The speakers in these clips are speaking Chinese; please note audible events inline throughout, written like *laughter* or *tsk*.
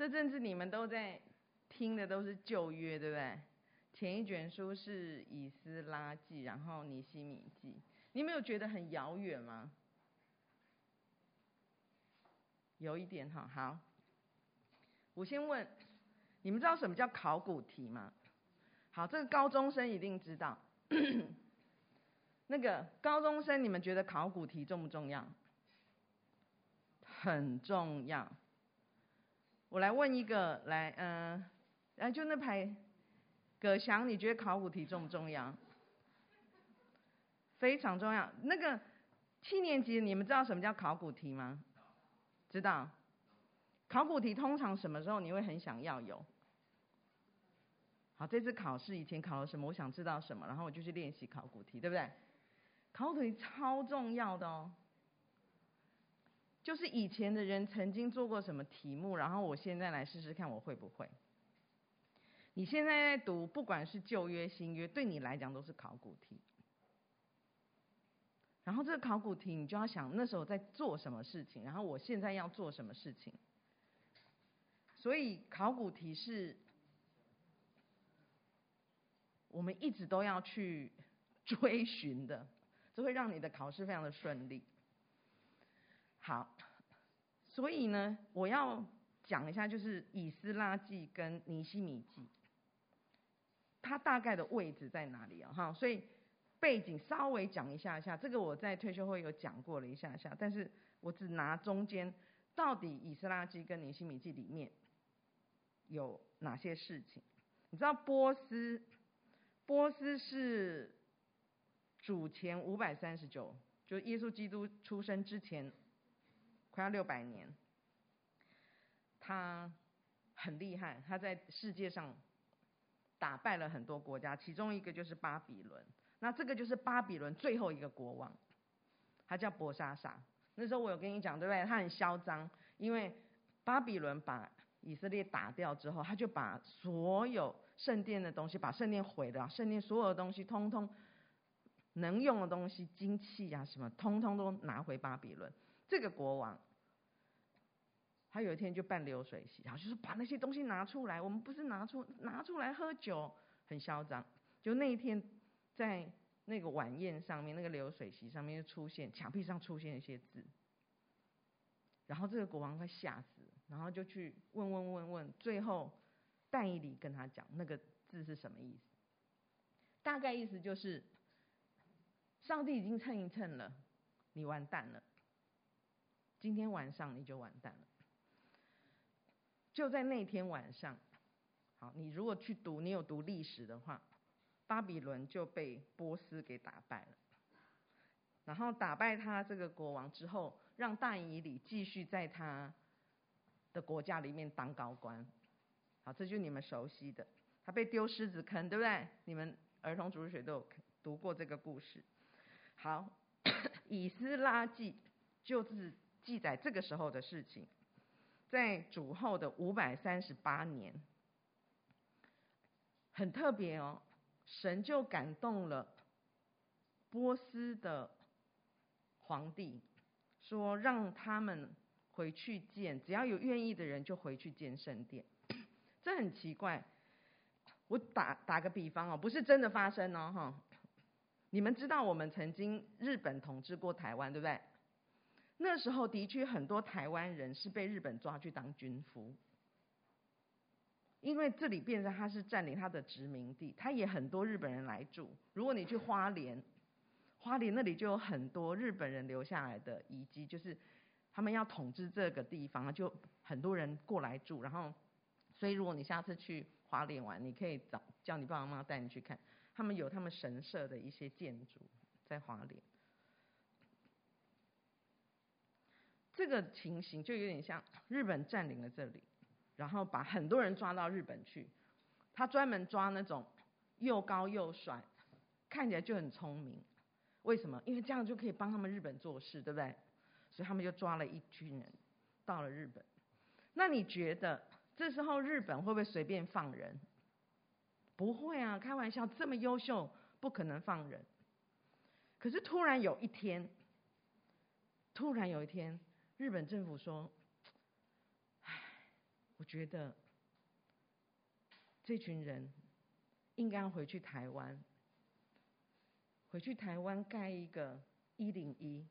这阵子你们都在听的都是旧约，对不对？前一卷书是以斯拉记，然后尼希米记，你没有觉得很遥远吗？有一点哈，好。我先问，你们知道什么叫考古题吗？好，这个高中生一定知道。那个高中生，你们觉得考古题重不重要？很重要。我来问一个，来，嗯、来就那排，葛翔，你觉得考古题重不重要？非常重要。那个七年级，你们知道什么叫考古题吗？知道。考古题通常什么时候你会很想要有？好，这次考试以前考了什么？我想知道什么，然后我就去练习考古题，对不对？考古题超重要的哦。就是以前的人曾经做过什么题目，然后我现在来试试看我会不会。你现在在读，不管是旧约新约，对你来讲都是考古题。然后这个考古题，你就要想那时候在做什么事情，然后我现在要做什么事情。所以考古题是，我们一直都要去追寻的，这会让你的考试非常的顺利。好，所以呢，我要讲一下，就是以斯拉记跟尼希米记，它大概的位置在哪里啊？哈，所以背景稍微讲一下下，这个我在退休会有讲过了一下下，但是我只拿中间到底以斯拉记跟尼希米记里面有哪些事情？你知道波斯，波斯是主前五百三十九，就耶稣基督出生之前。快要六百年，他很厉害，他在世界上打败了很多国家，其中一个就是巴比伦。那这个就是巴比伦最后一个国王，他叫伯沙沙。那时候我有跟你讲，对不对？他很嚣张，因为巴比伦把以色列打掉之后，他就把所有圣殿的东西，把圣殿毁了，圣殿所有的东西，通通能用的东西，金器啊什么，通通都拿回巴比伦。这个国王，他有一天就办流水席，然后就是把那些东西拿出来。我们不是拿出拿出来喝酒，很嚣张。就那一天，在那个晚宴上面，那个流水席上面就出现墙壁上出现一些字，然后这个国王快吓死了，然后就去问问问问，最后但以理跟他讲那个字是什么意思，大概意思就是，上帝已经称一称了，你完蛋了。今天晚上你就完蛋了。就在那天晚上，好，你如果去读，你有读历史的话，巴比伦就被波斯给打败了。然后打败他这个国王之后，让大以里继续在他的国家里面当高官。好，这就你们熟悉的，他被丢狮子坑，对不对？你们儿童主日学都有读过这个故事。好，*coughs* 以斯拉记就是。记载这个时候的事情，在主后的五百三十八年，很特别哦，神就感动了波斯的皇帝，说让他们回去建，只要有愿意的人就回去建圣殿。*coughs* 这很奇怪，我打打个比方哦，不是真的发生哦，哈，你们知道我们曾经日本统治过台湾，对不对？那时候的确很多台湾人是被日本抓去当军夫，因为这里变成他是占领他的殖民地，他也很多日本人来住。如果你去花莲，花莲那里就有很多日本人留下来的遗迹，就是他们要统治这个地方，就很多人过来住。然后，所以如果你下次去花莲玩，你可以找叫你爸爸妈妈带你去看，他们有他们神社的一些建筑在花莲。这个情形就有点像日本占领了这里，然后把很多人抓到日本去。他专门抓那种又高又帅，看起来就很聪明。为什么？因为这样就可以帮他们日本做事，对不对？所以他们就抓了一群人到了日本。那你觉得这时候日本会不会随便放人？不会啊，开玩笑，这么优秀不可能放人。可是突然有一天，突然有一天。日本政府说：“唉，我觉得这群人应该回去台湾，回去台湾盖一个一零一。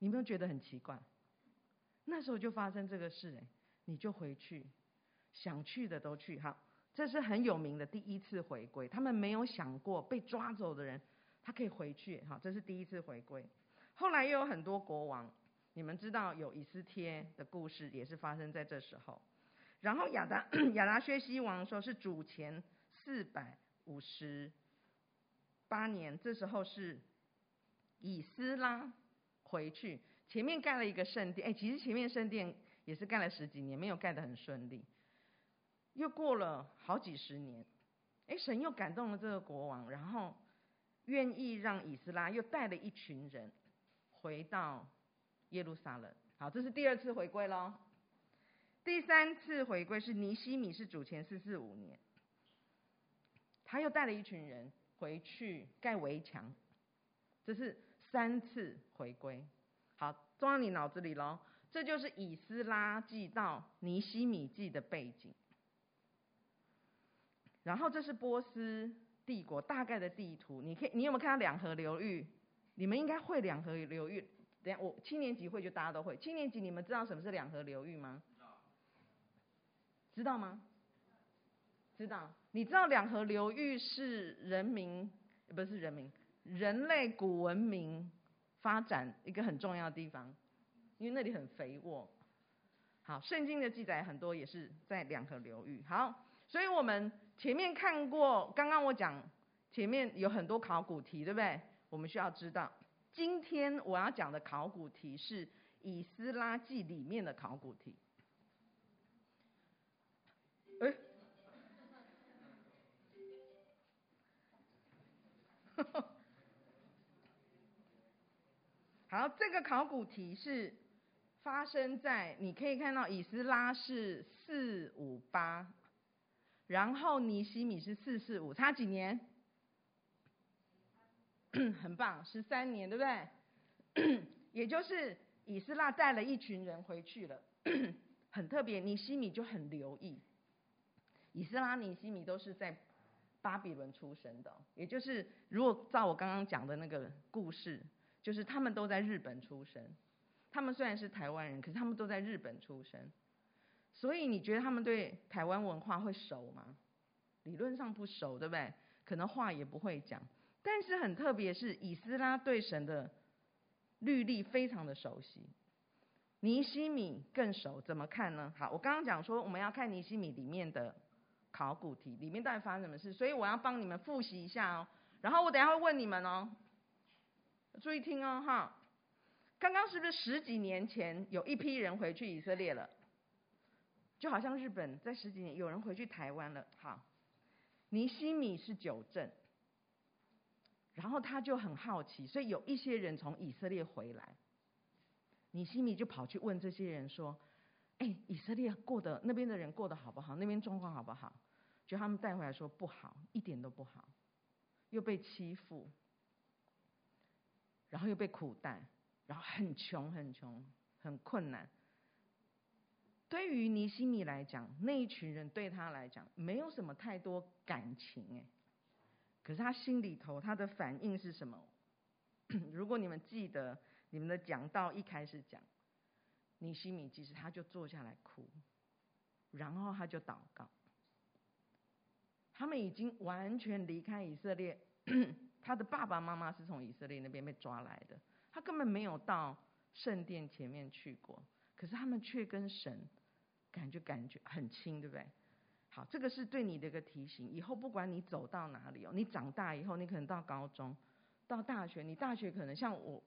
你有没有觉得很奇怪？那时候就发生这个事，哎，你就回去，想去的都去。好，这是很有名的第一次回归。他们没有想过被抓走的人，他可以回去。好，这是第一次回归。后来又有很多国王，你们知道有以斯帖的故事，也是发生在这时候。然后亚达亚达薛西王说是主前四百五十八年，这时候是以斯拉。回去，前面盖了一个圣殿，哎，其实前面圣殿也是盖了十几年，没有盖得很顺利。又过了好几十年，哎，神又感动了这个国王，然后愿意让以斯拉又带了一群人回到耶路撒冷。好，这是第二次回归喽。第三次回归是尼希米，是主前四四五年，他又带了一群人回去盖围墙，这是。三次回归，好，装到你脑子里喽。这就是以斯拉记到尼希米记的背景。然后这是波斯帝国大概的地图，你可以，你有没有看到两河流域？你们应该会两河流域。等下我七年级会就大家都会。七年级你们知道什么是两河流域吗？知道吗？知道。你知道两河流域是人民，不是人民。人类古文明发展一个很重要的地方，因为那里很肥沃。好，圣经的记载很多也是在两河流域。好，所以我们前面看过，刚刚我讲前面有很多考古题，对不对？我们需要知道，今天我要讲的考古题是以斯拉记里面的考古题。哎。*laughs* 好，这个考古题是发生在你可以看到以斯拉是四五八，然后尼希米是四四五，差几年？*clears throat* 很棒，十三年，对不对？*clears throat* 也就是以斯拉带了一群人回去了，*clears throat* 很特别。尼西米就很留意，以斯拉、尼西米都是在巴比伦出生的，也就是如果照我刚刚讲的那个故事。就是他们都在日本出生，他们虽然是台湾人，可是他们都在日本出生，所以你觉得他们对台湾文化会熟吗？理论上不熟，对不对？可能话也不会讲。但是很特别是以斯拉对神的律例非常的熟悉，尼西米更熟。怎么看呢？好，我刚刚讲说我们要看尼西米里面的考古题，里面到底发生什么事，所以我要帮你们复习一下哦。然后我等下会问你们哦。注意听哦，哈！刚刚是不是十几年前有一批人回去以色列了？就好像日本在十几年有人回去台湾了。好，尼西米是九正，然后他就很好奇，所以有一些人从以色列回来，尼西米就跑去问这些人说：“哎，以色列过得那边的人过得好不好？那边状况好不好？”就他们带回来说不好，一点都不好，又被欺负。然后又被苦待，然后很穷很穷，很困难。对于尼西米来讲，那一群人对他来讲没有什么太多感情哎，可是他心里头他的反应是什么？*clears throat* 如果你们记得你们的讲道一开始讲，尼希米其实他就坐下来哭，然后他就祷告。他们已经完全离开以色列。*clears throat* 他的爸爸妈妈是从以色列那边被抓来的，他根本没有到圣殿前面去过，可是他们却跟神感觉感觉很亲，对不对？好，这个是对你的一个提醒，以后不管你走到哪里哦，你长大以后，你可能到高中、到大学，你大学可能像我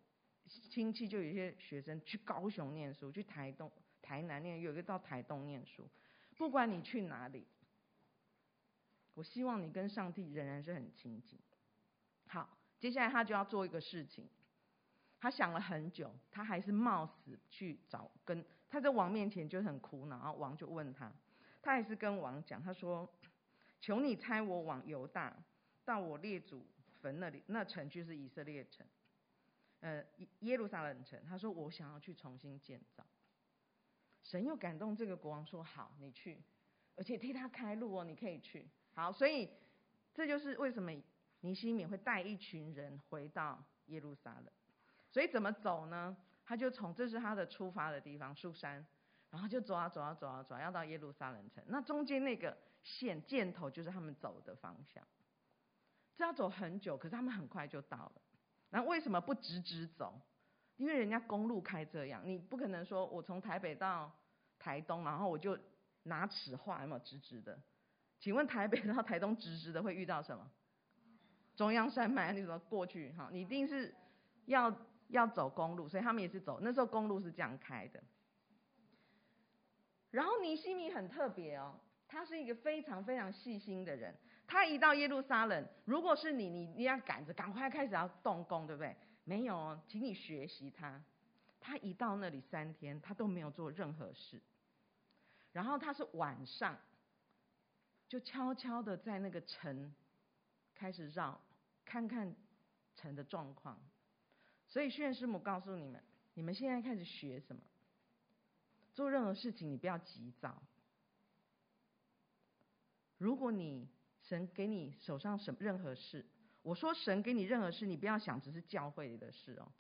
亲戚就有些学生去高雄念书，去台东、台南念，有一个到台东念书，不管你去哪里，我希望你跟上帝仍然是很亲近。好，接下来他就要做一个事情。他想了很久，他还是冒死去找跟他在王面前就很苦恼。然后王就问他，他还是跟王讲，他说：“求你差我往犹大，到我列祖坟那里，那城就是以色列城，呃，耶路撒冷城。”他说：“我想要去重新建造。”神又感动这个国王说：“好，你去，而且替他开路哦，你可以去。”好，所以这就是为什么尼西米会带一群人回到耶路撒冷。所以怎么走呢？他就从这是他的出发的地方，苏珊，然后就走啊走啊走啊走啊，要到耶路撒冷城。那中间那个线箭头就是他们走的方向。这要走很久，可是他们很快就到了。那为什么不直直走？因为人家公路开这样，你不可能说我从台北到台东，然后我就拿尺画有没有直直的？请问台北到台东直直的会遇到什么？中央山脉，你怎么过去？哈，你一定是要要走公路，所以他们也是走。那时候公路是这样开的。然后尼西米很特别哦，他是一个非常非常细心的人。他一到耶路撒冷，如果是你，你你要赶着赶快开始要动工，对不对？没有哦，请你学习他。他一到那里三天，他都没有做任何事。然后他是晚上，就悄悄的在那个城开始绕，看看城的状况。所以宣师母告诉你们，你们现在开始学什么？做任何事情，你不要急躁。如果你神给你手上什任何事，我说神给你任何事，你不要想只是教会里的事哦。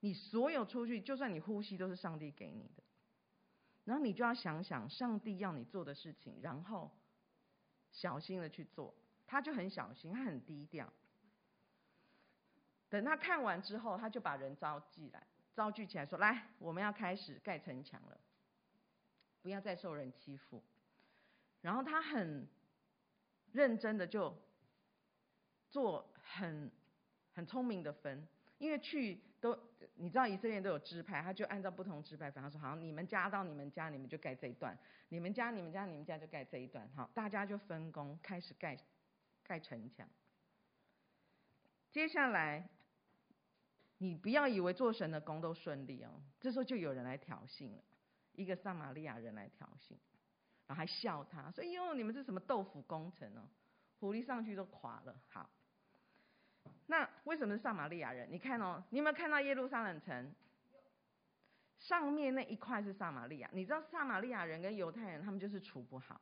你所有出去，就算你呼吸都是上帝给你的。然后你就要想想上帝要你做的事情，然后小心的去做。他就很小心，他很低调。等他看完之后，他就把人召集来，召集起来说：“来，我们要开始盖城墙了，不要再受人欺负。”然后他很。认真的就做很很聪明的分，因为去都你知道以色列都有支派，他就按照不同支派分。他说：“好，你们家到你们家，你们就盖这一段；你们家、你们家、你们家就盖这一段。”好，大家就分工开始盖盖城墙。接下来，你不要以为做神的工都顺利哦，这时候就有人来挑衅了，一个撒玛利亚人来挑衅。然后还笑他，说：“哟，你们是什么豆腐工程哦？狐狸上去都垮了。”好，那为什么是撒玛利亚人？你看哦，你有没有看到耶路撒冷城？上面那一块是撒玛利亚。你知道撒玛利亚人跟犹太人他们就是处不好，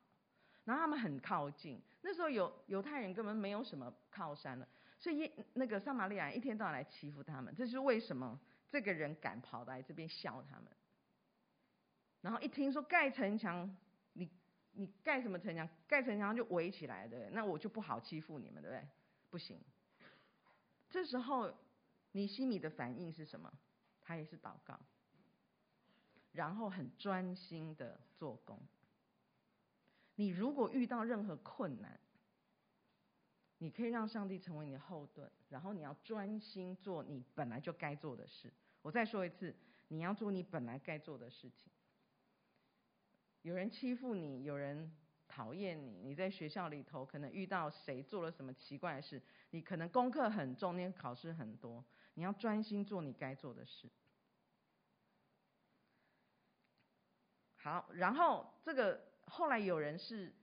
然后他们很靠近。那时候有犹太人根本没有什么靠山了，所以那个撒玛利亚人一天到晚来欺负他们。这是为什么这个人敢跑来这边笑他们？然后一听说盖城墙。你你盖什么城墙？盖城墙就围起来，对？那我就不好欺负你们，对不对？不行。这时候，尼西米的反应是什么？他也是祷告，然后很专心的做工。你如果遇到任何困难，你可以让上帝成为你的后盾，然后你要专心做你本来就该做的事。我再说一次，你要做你本来该做的事情。有人欺负你，有人讨厌你，你在学校里头可能遇到谁做了什么奇怪的事，你可能功课很重，你考试很多，你要专心做你该做的事。好，然后这个后来有人是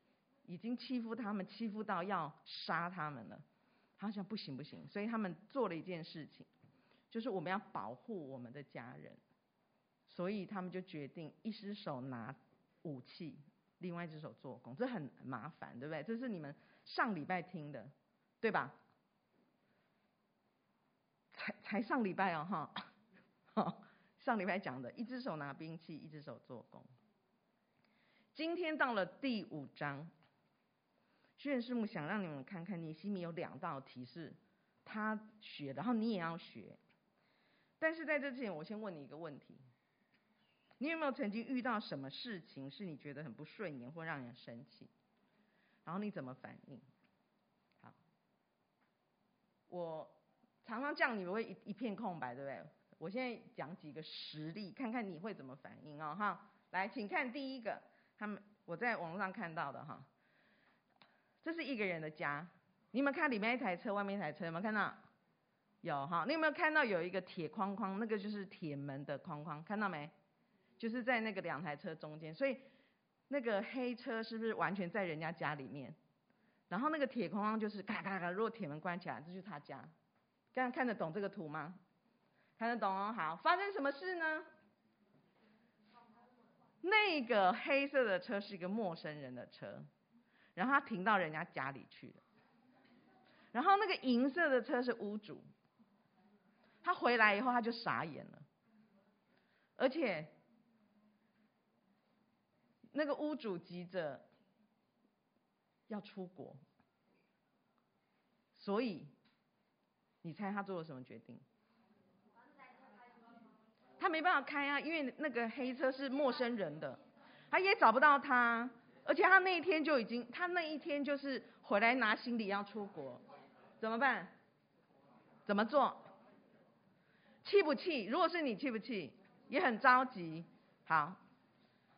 已经欺负他们，欺负到要杀他们了，他想不行不行，所以他们做了一件事情，就是我们要保护我们的家人，所以他们就决定一只手拿武器，另外一只手做工，这很麻烦，对不对？这是你们上礼拜听的，对吧？才才上礼拜哦，哈，*laughs* 上礼拜讲的，一只手拿兵器，一只手做工。今天到了第五章，训练师母想让你们看看，尼西米有两道题是他学，然后你也要学。但是在这之前，我先问你一个问题。你有没有曾经遇到什么事情是你觉得很不顺眼或让人生气？然后你怎么反应？好，我常常这样，你们会一一片空白，对不对？我现在讲几个实例，看看你会怎么反应哦。哈，来，请看第一个，他们我在网络上看到的哈，这是一个人的家，你有没有看里面一台车，外面一台车，有没有看到？有哈，你有没有看到有一个铁框框？那个就是铁门的框框，看到没？就是在那个两台车中间，所以那个黑车是不是完全在人家家里面？然后那个铁框框就是咔咔咔，如果铁门关起来，这就是他家。这样看得懂这个图吗？看得懂哦。好，发生什么事呢？那个黑色的车是一个陌生人的车，然后他停到人家家里去了。然后那个银色的车是屋主，他回来以后他就傻眼了，而且那个屋主急着要出国，所以你猜他做了什么决定？他没办法开啊，因为那个黑车是陌生人的，他也找不到他，而且他那一天就已经，他那一天就是回来拿行李要出国，怎么办？怎么做？气不气？如果是你，气不气？也很着急。好，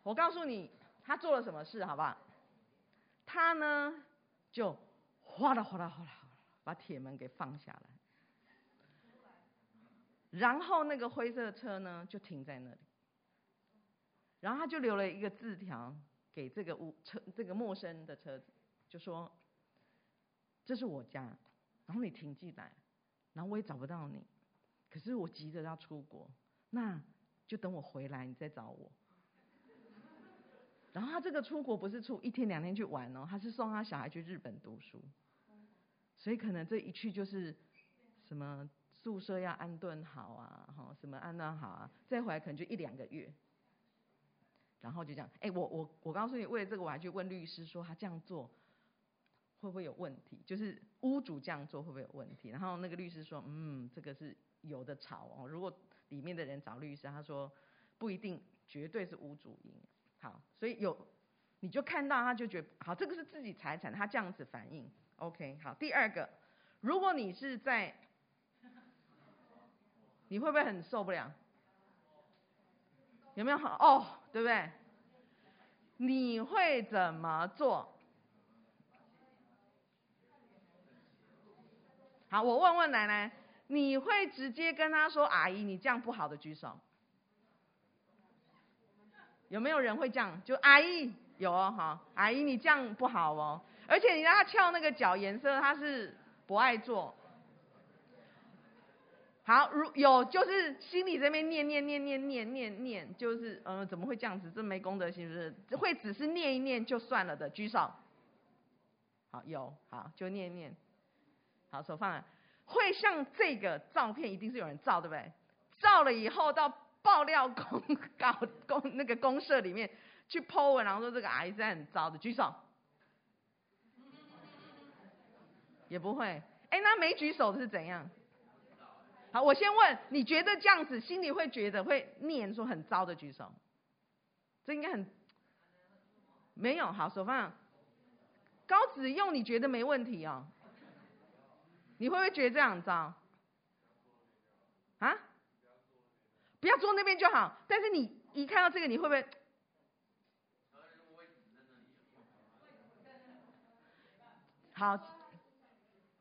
我告诉你，他做了什么事，好不好？他呢，就哗啦哗啦哗啦，把铁门给放下来。然后那个灰色的车呢，就停在那里。然后他就留了一个字条给这个屋车这个陌生的车子，就说：“这是我家，然后你停进来，然后我也找不到你，可是我急着要出国，那就等我回来你再找我。”然后他这个出国不是出一天两天去玩哦，他是送他小孩去日本读书，所以可能这一去就是什么。宿舍要安顿好啊，哈，什么安顿好啊？再回来可能就一两个月，然后就这样。哎，我我我告诉你，为了这个我还去问律师，说他这样做会不会有问题？就是屋主这样做会不会有问题？然后那个律师说，嗯，这个是有的吵哦。如果里面的人找律师，他说不一定，绝对是屋主赢。好，所以有你就看到他就觉得好，这个是自己财产，他这样子反应，OK。好，第二个，如果你是在你会不会很受不了？有没有好哦？对不对？你会怎么做？好，我问问奶奶，你会直接跟她说：“阿姨，你这样不好的举手。”有没有人会这样？就阿姨有哦，哈，阿姨你这样不好哦，而且你让他翘那个脚颜色，他是不爱做。好，如有就是心里这边念念念念念念念，就是嗯、怎么会这样子？这没公德心，是不是？会只是念一念就算了的，举手。好，有，好，就念一念。好，手放了。会像这个照片，一定是有人照，对不对？照了以后到爆料公告公那个公社里面去 po 文，然后说这个阿姨是很糟的，举手。也不会。哎，那没举手的是怎样？好，我先问，你觉得这样子心里会觉得会念说很糟的举手？这应该很没有。好，手放高子用，你觉得没问题哦？你会不会觉得这样很糟？啊？要坐那边就好。但是你一看到这个，你会不会？好，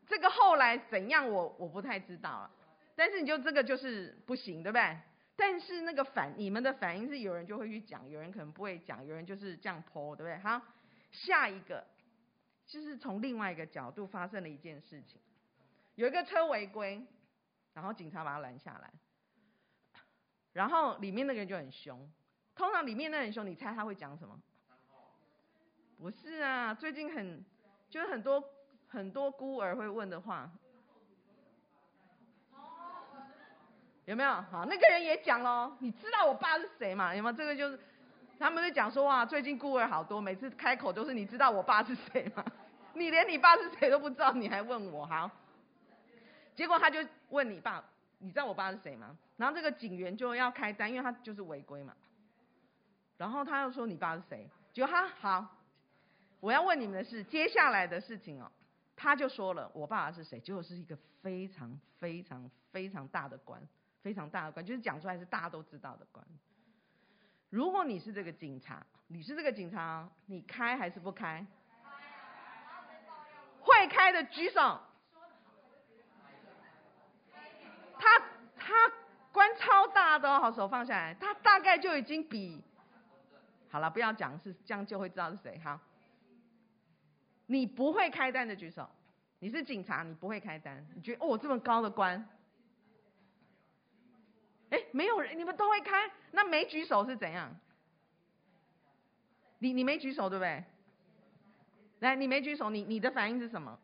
这个后来怎样我，我不太知道了。但是你就这个就是不行，对不对？但是那个反你们的反应是有人就会去讲，有人可能不会讲，有人就是这样泼对不对？好，下一个就是从另外一个角度发生了一件事情，有一个车违规，然后警察把他拦下来，然后里面那个人就很凶，通常里面那人很凶，你猜他会讲什么？不是啊，最近很就是很多很多孤儿会问的话。有没有？好，那个人也讲喽。你知道我爸是谁吗？有没有？这个就是，他们会讲说哇，最近孤儿好多，每次开口都是你知道我爸是谁吗？*laughs* 你连你爸是谁都不知道，你还问我？好，结果他就问你爸，你知道我爸是谁吗？然后这个警员就要开单，因为他就是违规嘛。然后他又说你爸是谁？结果他好，我要问你们的是接下来的事情哦。他就说了我爸爸是谁，结果是一个非常非常非常大的官。非常大的官，就是讲出来是大家都知道的官。如果你是这个警察，你是这个警察，你开还是不开？会开的举手。他他官都，好，手放下来。他大概就已经比好了，不要讲是这样就会知道是谁。好，你不会开单的举手。你是警察，你不会开单，你觉得哦这么高的官？哎，没有人，你们都会开，那没举手是怎样？你你没举手对不对？来，你没举手，你你的反应是什么？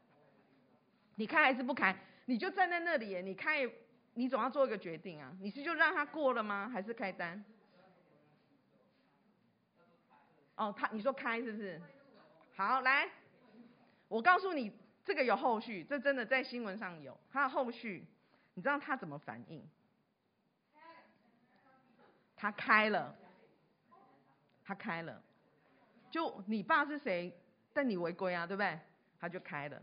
你开还是不开？你就站在那里，你开，你总要做一个决定啊。你是就让他过了吗？还是开单？哦，他你说开是不是？好，来，我告诉你，这个有后续，这真的在新闻上有，他的后续，你知道他怎么反应？他开了，他开了，就你爸是谁？但你违规啊，对不对？他就开了。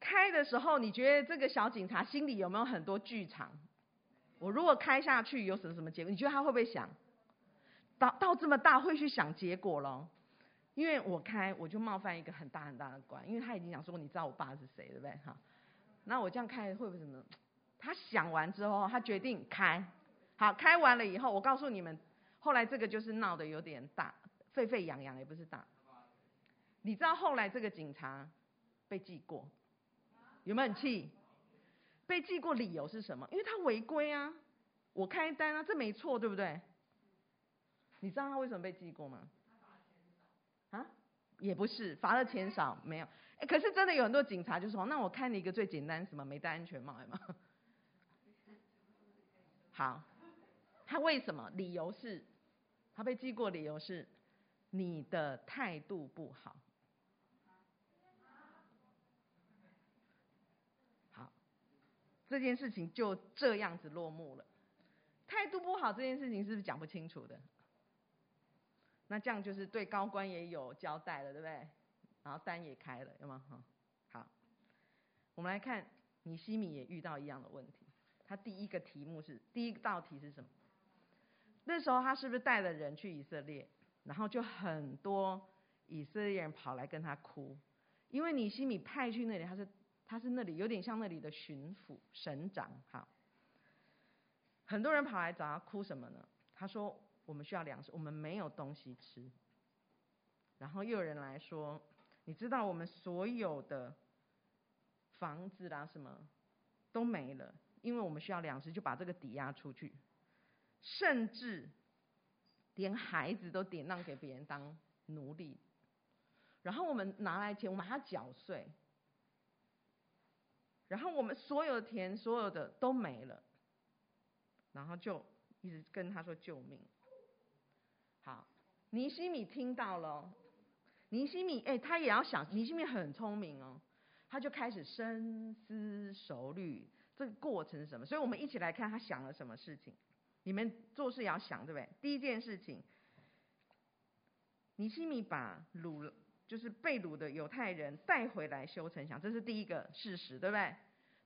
开的时候，你觉得这个小警察心里有没有很多剧场？我如果开下去有什么什么结果？你觉得他会不会想？到到这么大会去想结果咯？因为我开我就冒犯一个很大很大的官，因为他已经想说，你知道我爸是谁，对不对？哈，那我这样开会不会什么？他想完之后，他决定开。好，开完了以后，我告诉你们，后来这个就是闹得有点大，沸沸扬扬也不是大。你知道后来这个警察被记过？有没有很气？被记过理由是什么？因为他违规啊，我开单啊，这没错，对不对？你知道他为什么被记过吗？啊？也不是，罚的钱少，没有。哎，可是真的有很多警察就说，那我看你一个最简单什么？没戴安全帽吗？好，他为什么？理由是，他被记过，理由是你的态度不好。这件事情就这样子落幕了，态度不好这件事情是不是讲不清楚的？那这样就是对高官也有交代了，对不对？然后单也开了，有吗？好，我们来看尼西米也遇到一样的问题。他第一个题目是第一道题是什么？那时候他是不是带了人去以色列？然后就很多以色列人跑来跟他哭，因为尼西米派去那里，他是。他是那里有点像那里的巡抚省长，哈。很多人跑来找他哭什么呢？他说：“我们需要粮食，我们没有东西吃。”然后又有人来说：“你知道我们所有的房子啦什么都没了，因为我们需要粮食，就把这个抵押出去，甚至连孩子都典当给别人当奴隶。然后我们拿来钱，我们还要缴税。”然后我们所有的田，所有的都没了，然后就一直跟他说救命。好，尼西米听到了，尼西米哎，他也要想，尼西米很聪明哦，他就开始深思熟虑这个过程是什么。所以我们一起来看他想了什么事情。你们做事也要想，对不对？第一件事情，尼西米把鲁。就是被掳的犹太人带回来修城墙，这是第一个事实，对不对？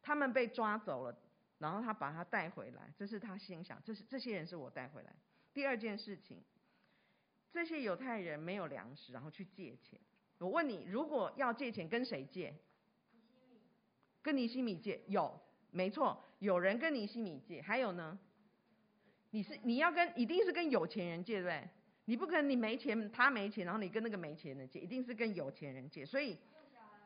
他们被抓走了，然后他把他带回来，这是他心想，这是这些人是我带回来。第二件事情，这些犹太人没有粮食，然后去借钱。我问你，如果要借钱，跟谁借？跟尼西米借？有，没错，有人跟尼西米借。还有呢？你是你要跟，一定是跟有钱人借，对不对？你不可能，你没钱，他没钱，然后你跟那个没钱的借，一定是跟有钱人借，所以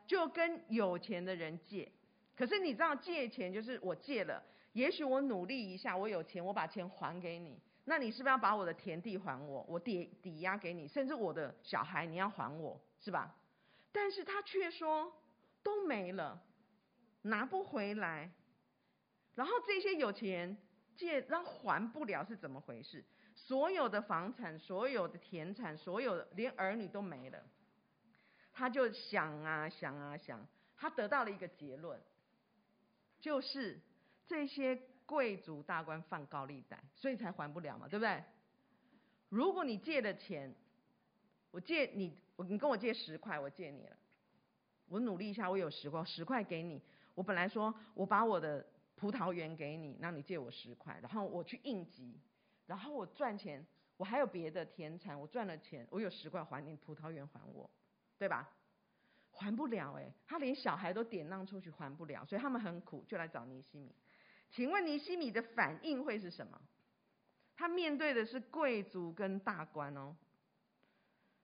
就跟有钱的人借。可是你知道借钱就是我借了，也许我努力一下，我有钱，我把钱还给你，那你是不是要把我的田地还我？我抵抵押给你，甚至我的小孩你要还我，是吧？但是他却说都没了，拿不回来，然后这些有钱人借，然后还不了是怎么回事？所有的房产，所有的田产，所有的连儿女都没了，他就想啊想啊想，他得到了一个结论，就是这些贵族大官放高利贷，所以才还不了嘛，对不对？如果你借的钱，我借你，你跟我借十块，我借你了，我努力一下，我有十块，十块给你，我本来说我把我的葡萄园给你，那你借我十块，然后我去应急。然后我赚钱，我还有别的田产，我赚了钱，我有十块还你，葡萄园还我，对吧？还不了哎，他连小孩都典当出去还不了，所以他们很苦，就来找尼西米。请问尼西米的反应会是什么？他面对的是贵族跟大官哦，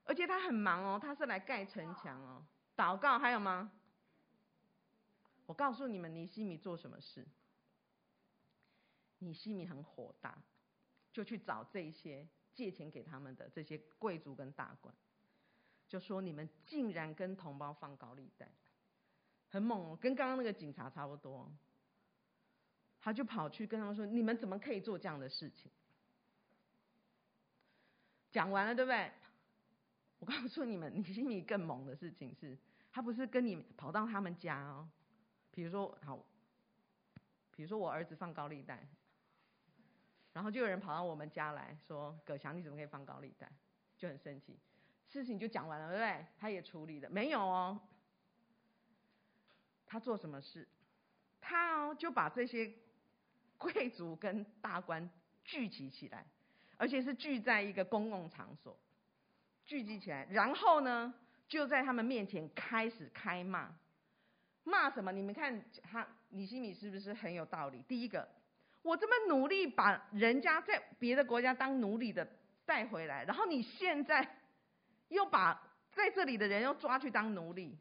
而且他很忙哦，他是来盖城墙哦，祷告还有吗？我告诉你们，尼西米做什么事？尼西米很火大。就去找这些借钱给他们的这些贵族跟大官，就说你们竟然跟同胞放高利贷，很猛哦，跟刚刚那个警察差不多。他就跑去跟他们说：“你们怎么可以做这样的事情？”讲完了，对不对？*laughs* 我告诉你们，你心里更猛的事情是，他不是跟你跑到他们家哦。比如说，好，比如说我儿子放高利贷，然后就有人跑到我们家来说：“葛翔，你怎么可以放高利贷？”就很生气。事情就讲完了，对不对？他也处理了，没有哦。他做什么事？他哦就把这些。贵族跟大官聚集起来，而且是聚在一个公共场所，聚集起来，然后呢，就在他们面前开始开骂，骂什么？你们看他你心里是不是很有道理？第一个，我这么努力把人家在别的国家当奴隶的带回来，然后你现在又把在这里的人又抓去当奴隶，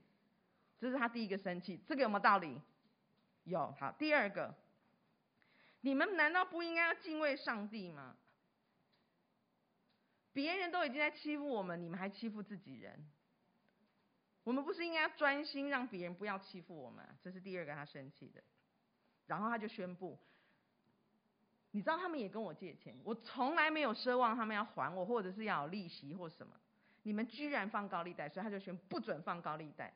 这是他第一个生气。这个有没有道理？有。好，第二个。你们难道不应该要敬畏上帝吗？别人都已经在欺负我们，你们还欺负自己人？我们不是应该专心让别人不要欺负我们？这是第二个他生气的。然后他就宣布，你知道他们也跟我借钱，我从来没有奢望他们要还我，或者是要利息或什么。你们居然放高利贷，所以他就宣不准放高利贷。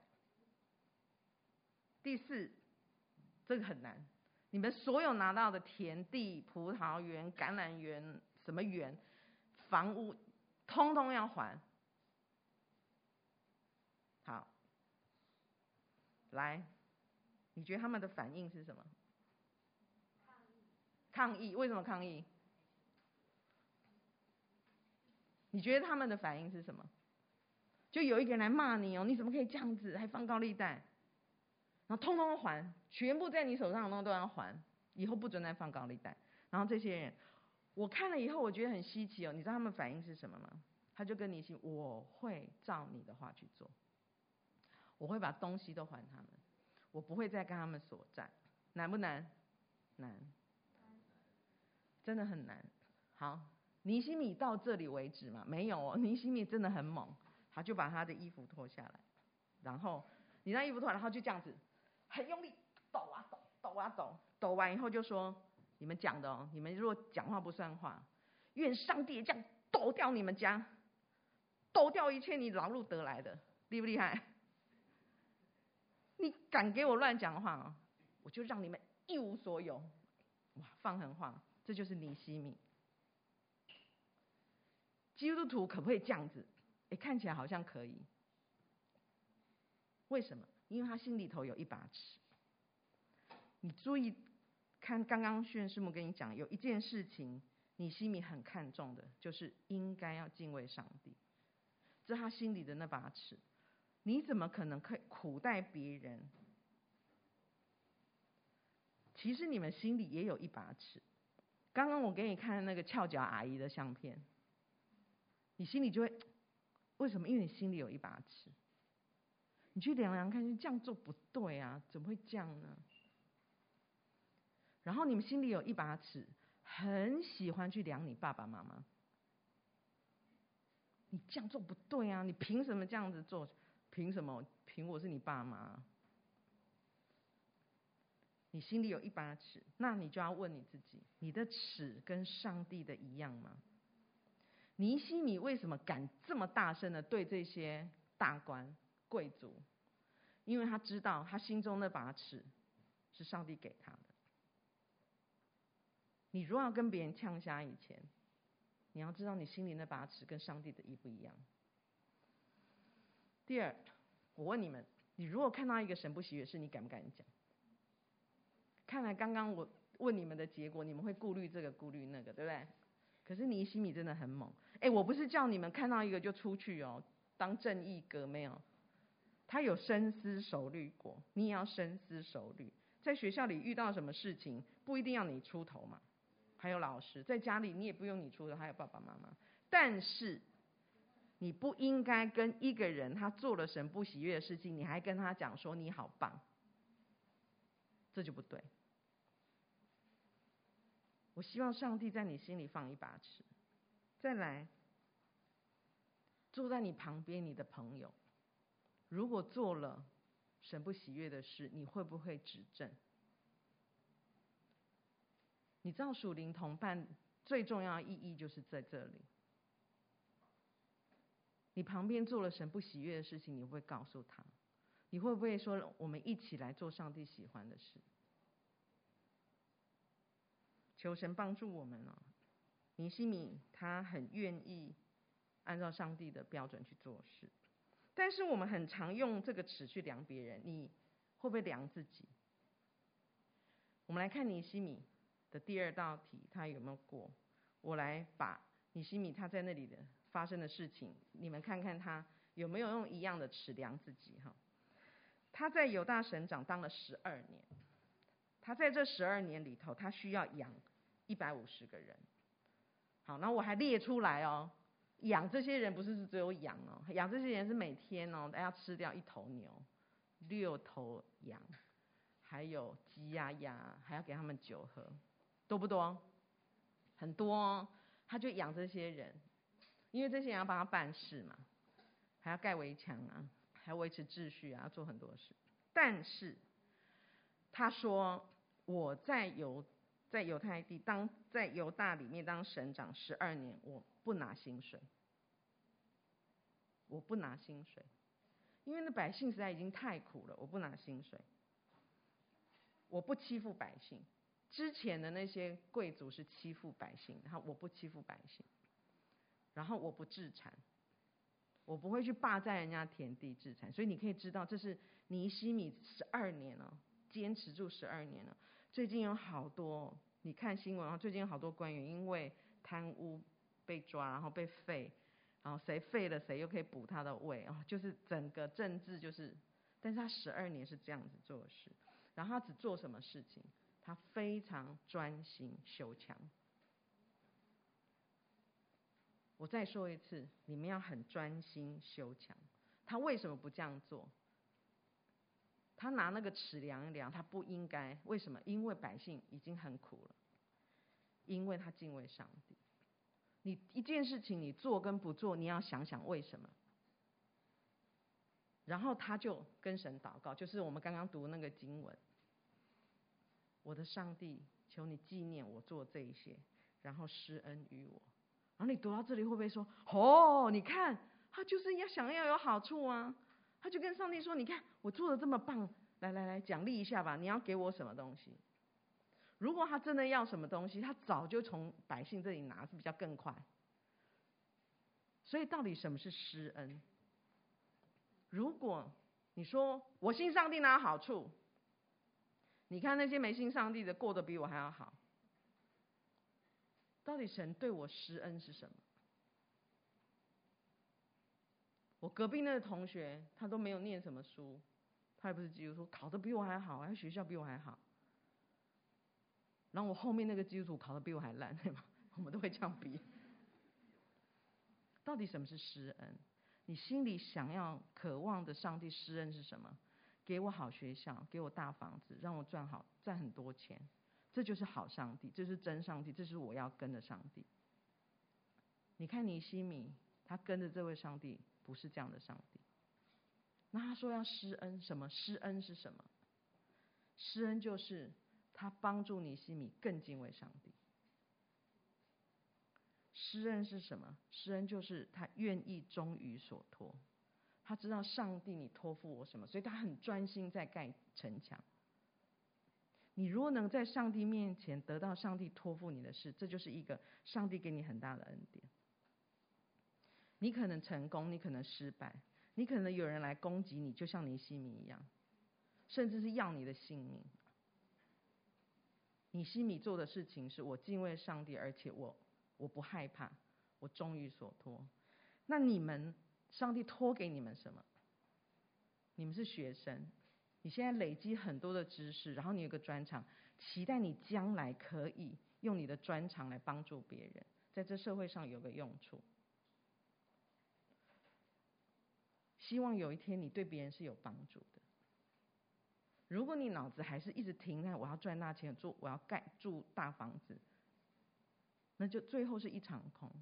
第四，这个很难。你们所有拿到的田地、葡萄园、橄榄园、什么园、房屋，通通要还。好，来，你觉得他们的反应是什么？抗议。为什么抗议？你觉得他们的反应是什么？就有一个人来骂你哦，你怎么可以这样子，还放高利贷？然后通通还，全部在你手上的东西都要还，以后不准再放高利贷。然后这些人，我看了以后，我觉得很稀奇哦。你知道他们反应是什么吗？他就跟你说：“我会照你的话去做，我会把东西都还他们，我不会再跟他们索债。”难不难？难，真的很难。好，尼西米到这里为止嘛？没有哦，*laughs* 尼西米真的很猛，他就把他的衣服脱下来，然后你那衣服脱，然后就这样子。很用力抖啊抖，抖啊抖，抖完以后就说：“你们讲的哦，你们如果讲话不算话，愿上帝这样抖掉你们家，抖掉一切你劳碌得来的，厉不厉害？你敢给我乱讲话哦，我就让你们一无所有。”哇，放狠话，这就是尼希米。基督徒可不可以这样子？哎，看起来好像可以。为什么？因为他心里头有一把尺，你注意看，刚刚宣师母跟你讲，有一件事情你心里很看重的，就是应该要敬畏上帝，这是他心里的那把尺。你怎么可能可以苦待别人？其实你们心里也有一把尺。刚刚我给你看那个翘脚阿姨的相片，你心里就会 *tsk* 为什么？因为你心里有一把尺。你去量量看，这样做不对啊，怎么会这样呢？然后你们心里有一把尺，很喜欢去量你爸爸妈妈。你这样做不对啊，你凭什么这样子做？凭什么？凭我是你爸妈？你心里有一把尺，那你就要问你自己：你的尺跟上帝的一样吗？尼希米为什么敢这么大声的对这些大官？贵族，因为他知道他心中那把尺是上帝给他的。你如果要跟别人呛虾以前，你要知道你心里那把尺跟上帝的一不一样。第二，我问你们，你如果看到一个神不喜悦是，你敢不敢讲？看来刚刚我问你们的结果，你们会顾虑这个顾虑那个，对不对？可是尼希米真的很猛。哎，我不是叫你们看到一个就出去哦，当正义哥没有。他有深思熟虑过，你也要深思熟虑。在学校里遇到什么事情，不一定要你出头嘛。还有老师，在家里你也不用你出头，还有爸爸妈妈。但是，你不应该跟一个人他做了神不喜悦的事情，你还跟他讲说你好棒，这就不对。我希望上帝在你心里放一把尺，再来，坐在你旁边你的朋友，如果做了神不喜悦的事，你会不会指正？你知道属灵同伴最重要的意义就是在这里。你旁边做了神不喜悦的事情，你会不会告诉他？你会不会说我们一起来做上帝喜欢的事？求神帮助我们哦。尼西米他很愿意按照上帝的标准去做事，但是我们很常用这个尺去量别人，你会不会量自己？我们来看尼西米的第二道题，他有没有过？我来把尼西米他在那里的发生的事情，你们看看他有没有用一样的尺量自己哈？他在犹大省长当了十二年，他在这十二年里头，他需要养一百五十个人。好，那我还列出来哦，养这些人不是只有养哦，养这些人是每天哦，要吃掉一头牛、六头羊，还有鸡鸭鸭，还要给他们酒喝，多不多？很多，他就养这些人，因为这些人要帮他办事嘛，还要盖围墙啊，还要维持秩序啊，要做很多事。但是他说我在犹。在犹太地当在犹大里面当省长十二年，我不拿薪水，我不拿薪水，因为那百姓实在已经太苦了，我不拿薪水，我不欺负百姓。之前的那些贵族是欺负百姓，然后我不欺负百姓，然后我不治产，我不会去霸占人家田地治产。所以你可以知道，这是尼西米十二年了，坚持住十二年了。最近有好多，你看新闻啊，最近有好多官员因为贪污被抓，然后被废，然后谁废了谁又可以补他的位啊，就是整个政治就是，但是他十二年是这样子做事，然后他只做什么事情？他非常专心修墙。我再说一次，你们要很专心修墙。他为什么不这样做？他拿那个尺量一量，他不应该。为什么？因为百姓已经很苦了。因为他敬畏上帝。你一件事情你做跟不做，你要想想为什么。然后他就跟神祷告，就是我们刚刚读那个经文。我的上帝，求你纪念我做这一些，然后施恩于我。然后你读到这里会不会说：哦，你看他就是要想要有好处啊？他就跟上帝说：“你看我做的这么棒，来来来，奖励一下吧！你要给我什么东西？如果他真的要什么东西，他早就从百姓这里拿，是比较更快。所以到底什么是施恩？如果你说我信上帝哪有好处？你看那些没信上帝的过得比我还要好。到底神对我施恩是什么？”我隔壁那个同学，他都没有念什么书，他也不是基督徒，考的比我还好，还学校比我还好。然后我后面那个基督徒考的比我还烂，对吧？我们都会这样比。到底什么是施恩？你心里想要、渴望的上帝施恩是什么？给我好学校，给我大房子，让我赚好赚很多钱，这就是好上帝，这是真上帝，这是我要跟的上帝。你看尼西米，他跟着这位上帝。不是这样的上帝。那他说要施恩，什么？施恩是什么？施恩就是他帮助尼西米更敬畏上帝。施恩是什么？施恩就是他愿意忠于所托。他知道上帝你托付我什么，所以他很专心在盖城墙。你如果能在上帝面前得到上帝托付你的事，这就是一个上帝给你很大的恩典。你可能成功，你可能失败，你可能有人来攻击你，就像尼西米一样，甚至是要你的性命。尼西米做的事情是我敬畏上帝，而且我我不害怕，我忠于所托。那你们，上帝托给你们什么？你们是学生，你现在累积很多的知识，然后你有个专长，期待你将来可以用你的专长来帮助别人，在这社会上有个用处。希望有一天你对别人是有帮助的。如果你脑子还是一直停在我要赚大钱，住我要盖住大房子，那就最后是一场空。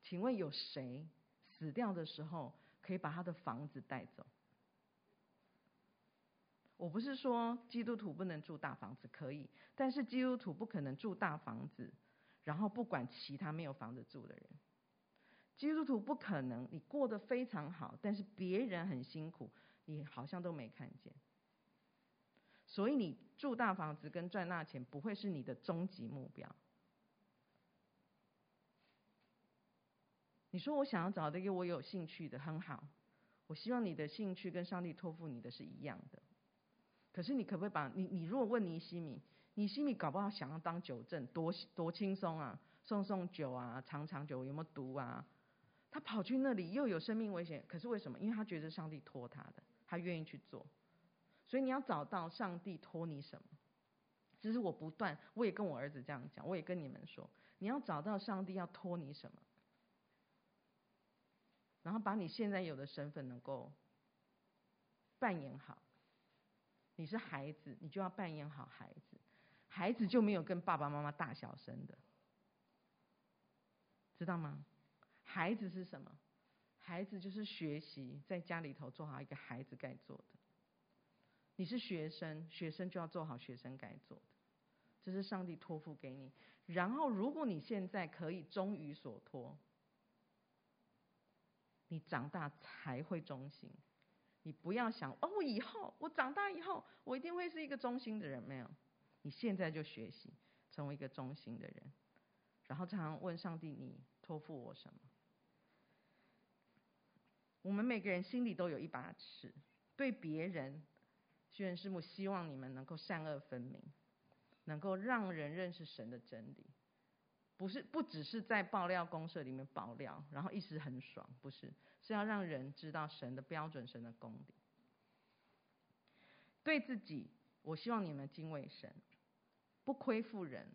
请问有谁死掉的时候可以把他的房子带走？我不是说基督徒不能住大房子，可以，但是基督徒不可能住大房子，然后不管其他没有房子住的人。基督徒不可能你过得非常好，但是别人很辛苦，你好像都没看见。所以你住大房子跟赚大钱不会是你的终极目标。你说我想要找一个我有兴趣的，很好，我希望你的兴趣跟上帝托付你的是一样的。可是你可不可以把你，你如果问尼西米，尼西米搞不好想要当酒政，多多轻松啊，送送酒啊，尝尝酒有没有毒啊？他跑去那里又有生命危险，可是为什么？因为他觉得上帝托他的，他愿意去做。所以你要找到上帝托你什么？只是我不断，我也跟我儿子这样讲，我也跟你们说，你要找到上帝要托你什么，然后把你现在有的身份能够扮演好。你是孩子，你就要扮演好孩子。孩子就没有跟爸爸妈妈大小声的，知道吗？孩子是什么？孩子就是学习，在家里头做好一个孩子该做的。你是学生，学生就要做好学生该做的。这是上帝托付给你。然后，如果你现在可以忠于所托，你长大才会忠心。你不要想哦，我以后我长大以后，我一定会是一个忠心的人。没有，你现在就学习成为一个忠心的人，然后常常问上帝：你托付我什么？我们每个人心里都有一把尺，对别人，学员师母希望你们能够善恶分明，能够让人认识神的真理。不是，不只是在爆料公社里面爆料，然后一时很爽，不是，是要让人知道神的标准、神的公理。对自己，我希望你们敬畏神，不亏负人，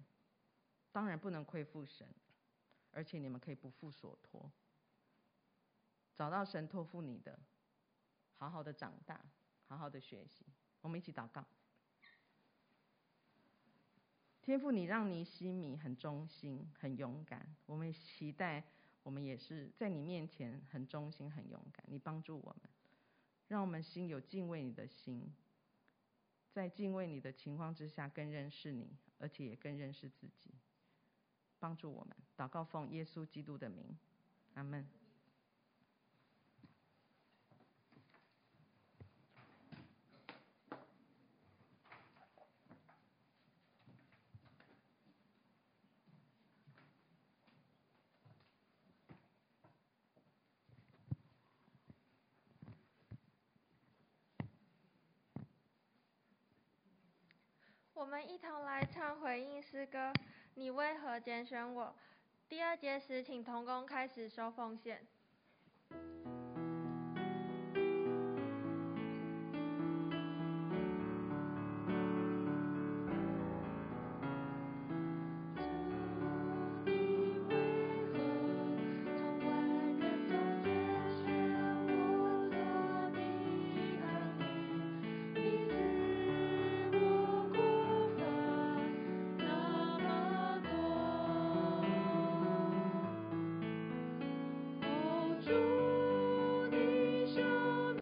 当然不能亏负神，而且你们可以不负所托，找到神托付你的，好好的长大，好好的学习，我们一起祷告。天父，你让尼西米很忠心、很勇敢。我们期待，我们也是在你面前很忠心、很勇敢。你帮助我们，让我们心有敬畏你的心，在敬畏你的情况之下，更认识你，而且也更认识自己。帮助我们，祷告奉耶稣基督的名，阿门。我们一同来唱回应诗歌。你为何拣选我？第二节时，请童工开始收奉献。